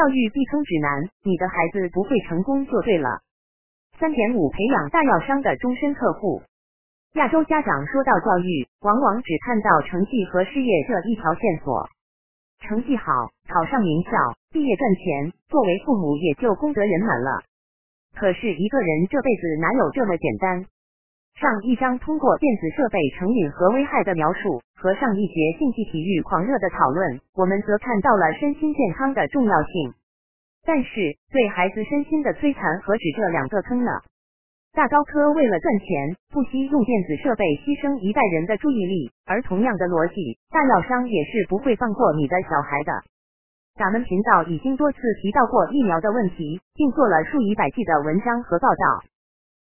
教育避坑指南，你的孩子不会成功就对了。三点五，培养大药商的终身客户。亚洲家长说到教育，往往只看到成绩和事业这一条线索。成绩好，考上名校，毕业赚钱，作为父母也就功德圆满了。可是一个人这辈子哪有这么简单？上一章通过电子设备成瘾和危害的描述，和上一节竞技体育狂热的讨论，我们则看到了身心健康的重要性。但是对孩子身心的摧残何止这两个坑呢？大高科为了赚钱，不惜用电子设备牺牲一代人的注意力，而同样的逻辑，大药商也是不会放过你的小孩的。咱们频道已经多次提到过疫苗的问题，并做了数以百计的文章和报道。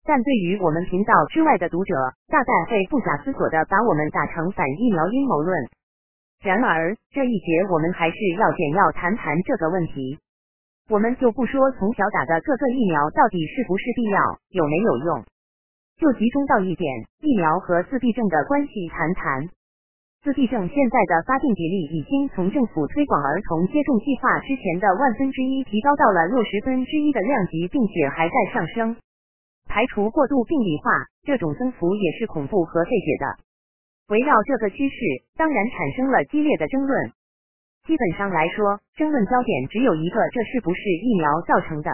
但对于我们频道之外的读者，大概会不假思索的把我们打成反疫苗阴谋论。然而这一节我们还是要简要谈谈这个问题。我们就不说从小打的各个疫苗到底是不是必要，有没有用，就集中到一点，疫苗和自闭症的关系谈谈。自闭症现在的发病比例已经从政府推广儿童接种计划之前的万分之一提高到了六十分之一的量级，并且还在上升。排除过度病理化，这种增幅也是恐怖和费解的。围绕这个趋势，当然产生了激烈的争论。基本上来说，争论焦点只有一个：这是不是疫苗造成的？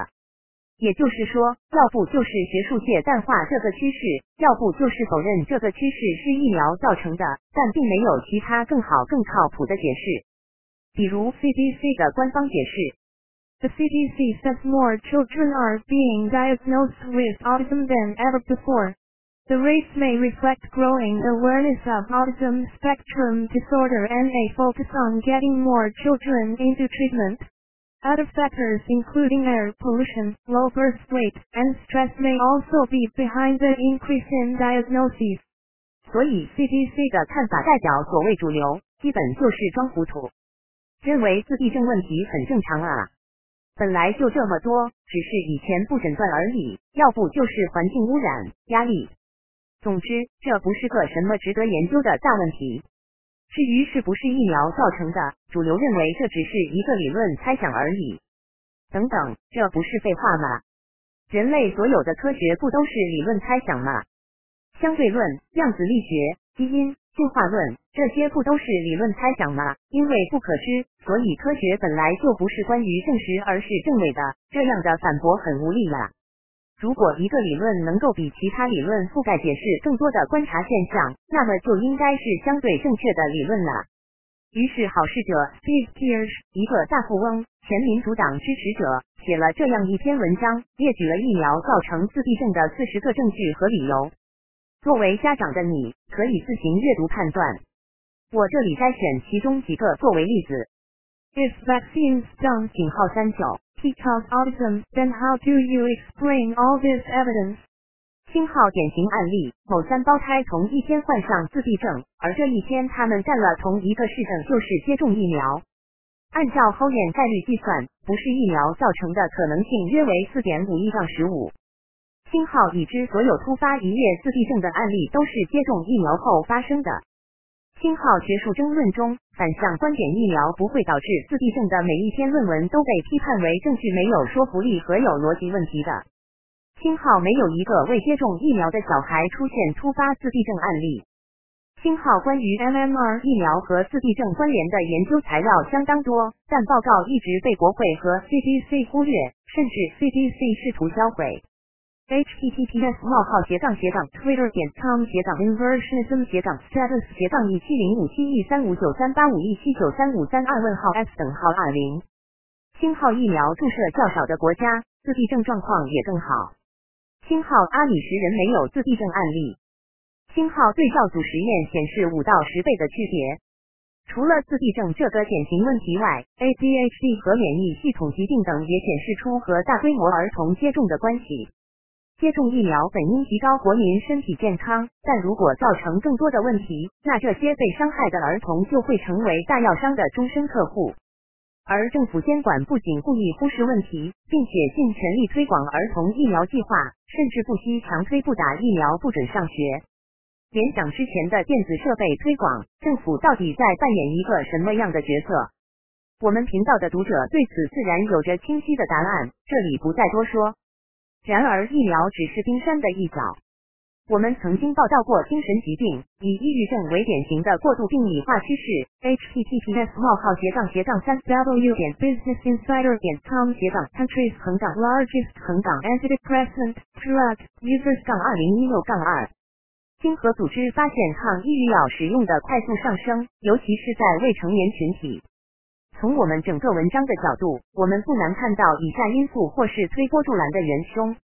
也就是说，要不就是学术界淡化这个趋势，要不就是否认这个趋势是疫苗造成的，但并没有其他更好、更靠谱的解释。比如 CDC 的官方解释 ：The CDC says more children are being diagnosed with autism than ever before. The rates may reflect growing awareness of autism spectrum disorder and a focus on getting more children into treatment. Other factors including air pollution, low birth weight, and stress may also be behind the increase in diagnoses. 所以 CDC 的看法代表所谓主流，基本就是装糊涂，认为自闭症问题很正常啊， 本来就这么多，只是以前不诊断而已，要不就是环境污染、压力。总之，这不是个什么值得研究的大问题。至于是不是疫苗造成的，主流认为这只是一个理论猜想而已。等等，这不是废话吗？人类所有的科学不都是理论猜想吗？相对论、量子力学、基因进化论，这些不都是理论猜想吗？因为不可知，所以科学本来就不是关于证实，而是证伪的。这样的反驳很无力了。如果一个理论能够比其他理论覆盖解释更多的观察现象，那么就应该是相对正确的理论了。于是，好事者 Steve Pierce，一个大富翁、前民主党支持者，写了这样一篇文章，列举了疫苗造成自闭症的四十个证据和理由。作为家长的你，可以自行阅读判断。我这里筛选其中几个作为例子。If vaccines don't 井号三九。He cause autism, then how do you explain all this evidence? 星号典型案例：某三胞胎同一天患上自闭症，而这一天他们干了同一个事症，就是接种疫苗。按照后验概率计算，不是疫苗造成的可能性约为四点五亿杠十五。星号已知所有突发一夜自闭症的案例都是接种疫苗后发生的。星号学术争论中，反向观点疫苗不会导致自闭症的每一篇论文都被批判为证据没有说服力和有逻辑问题的。星号没有一个未接种疫苗的小孩出现突发自闭症案例。星号关于 MMR 疫苗和自闭症关联的研究材料相当多，但报告一直被国会和 CDC 忽略，甚至 CDC 试图销毁。Https: 冒号斜杠斜杠 twitter 点 com 斜杠 inversionism 斜杠 status 斜杠一七零五七一三五九三八五一七九三五三二问号 s 等号二零星号疫苗注射较少的国家，自闭症状况也更好。星号阿里十人没有自闭症案例。星号对照组实验显示五到十倍的区别。除了自闭症这个典型问题外，ADHD 和免疫系统疾病等也显示出和大规模儿童接种的关系。接种疫苗本应提高国民身体健康，但如果造成更多的问题，那这些被伤害的儿童就会成为大药商的终身客户。而政府监管不仅故意忽视问题，并且尽全力推广儿童疫苗计划，甚至不惜强推不打疫苗不准上学。联想之前的电子设备推广，政府到底在扮演一个什么样的角色？我们频道的读者对此自然有着清晰的答案，这里不再多说。然而，疫苗只是冰山的一角。我们曾经报道过精神疾病，以抑郁症为典型的过度病理化趋势。https: 冒号斜杠斜杠三 w 点 businessinsider 点 com 斜杠 countries 横杠 largest 横杠 antidepressant drug users 杠二零一六杠二。经合组织发现，抗抑郁药使用的快速上升，尤其是在未成年群体。从我们整个文章的角度，我们不难看到以下因素或是推波助澜的元凶。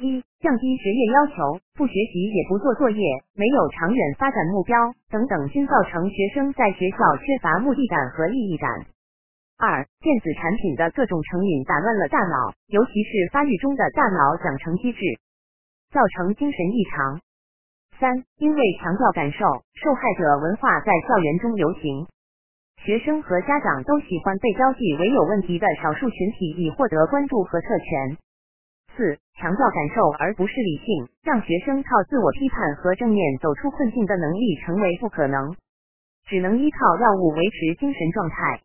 一、降低学业要求，不学习也不做作业，没有长远发展目标等等，均造成学生在学校缺乏目的感和意义感。二、电子产品的各种成瘾打乱了大脑，尤其是发育中的大脑长成机制，造成精神异常。三、因为强调感受，受害者文化在校园中流行，学生和家长都喜欢被标记为有问题的少数群体，以获得关注和特权。四、强调感受而不是理性，让学生靠自我批判和正面走出困境的能力成为不可能，只能依靠药物维持精神状态。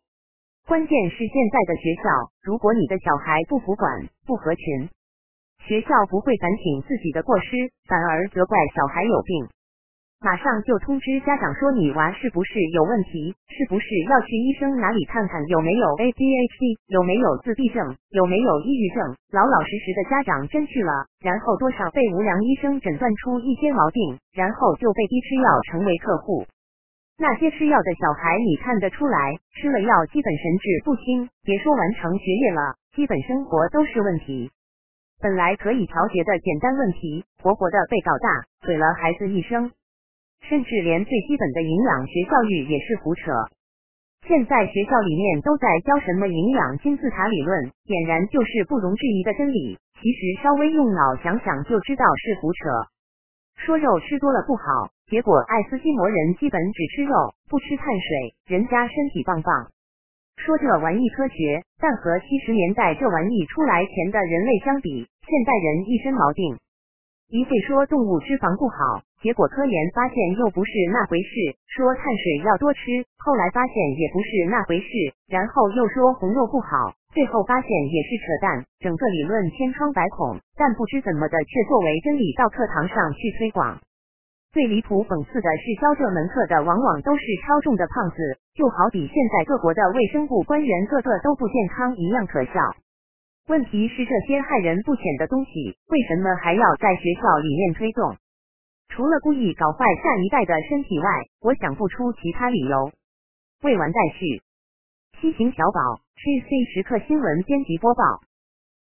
关键是现在的学校，如果你的小孩不服管、不合群，学校不会反省自己的过失，反而责怪小孩有病。马上就通知家长说你娃是不是有问题，是不是要去医生哪里看看有没有 ADHD，有没有自闭症，有没有抑郁症。老老实实的家长真去了，然后多少被无良医生诊断出一些毛病，然后就被逼吃药成为客户。那些吃药的小孩，你看得出来，吃了药基本神志不清，别说完成学业了，基本生活都是问题。本来可以调节的简单问题，活活的被搞大，毁了孩子一生。甚至连最基本的营养学教育也是胡扯。现在学校里面都在教什么营养金字塔理论，俨然就是不容置疑的真理。其实稍微用脑想想就知道是胡扯。说肉吃多了不好，结果爱斯基摩人基本只吃肉，不吃碳水，人家身体棒棒。说这玩意科学，但和七十年代这玩意出来前的人类相比，现代人一身毛病。一会说动物脂肪不好，结果科研发现又不是那回事；说碳水要多吃，后来发现也不是那回事；然后又说红肉不好，最后发现也是扯淡。整个理论千疮百孔，但不知怎么的却作为真理到课堂上去推广。最离谱讽刺的是，教这门课的往往都是超重的胖子，就好比现在各国的卫生部官员个个都不健康一样可笑。问题是这些害人不浅的东西，为什么还要在学校里面推动？除了故意搞坏下一代的身体外，我想不出其他理由。未完待续。西行小宝，GC 时刻新闻编辑播报。